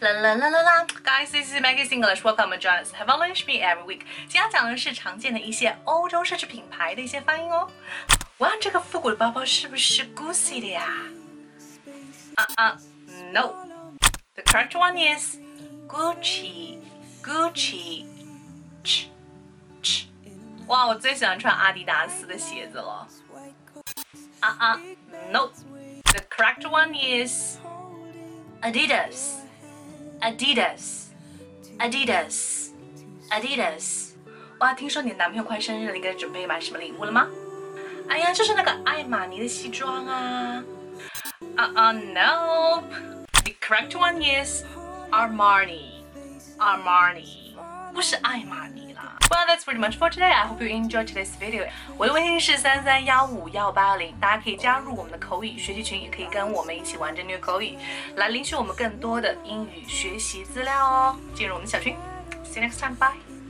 啦啦啦啦啦，Guys, this is Maggie English. Welcome to join us. Have a lunch me every week. 今天讲的是常见的一些欧洲奢侈品牌的一些发音哦。哇，这个复古的包包是不是 Gucci 的呀？啊啊，No. The correct one is Gucci, Gucci. Ch, ch. 哇，我最喜欢穿阿迪达斯的鞋子了。啊啊，No. The correct one is Adidas. Adidas, Adidas, Adidas。哇，听说你男朋友快生日了，你给他准备买什么礼物了吗？哎呀，就是那个爱玛尼的西装啊。啊啊，No。The correct one is Armani, Armani，不是爱玛尼。That's pretty much for today. I hope you enjoyed today's video. 我的微信是三三幺五幺八零，大家可以加入我们的口语学习群，也可以跟我们一起玩着虐口语，来领取我们更多的英语学习资料哦。进入我们的小群，See you next time. Bye.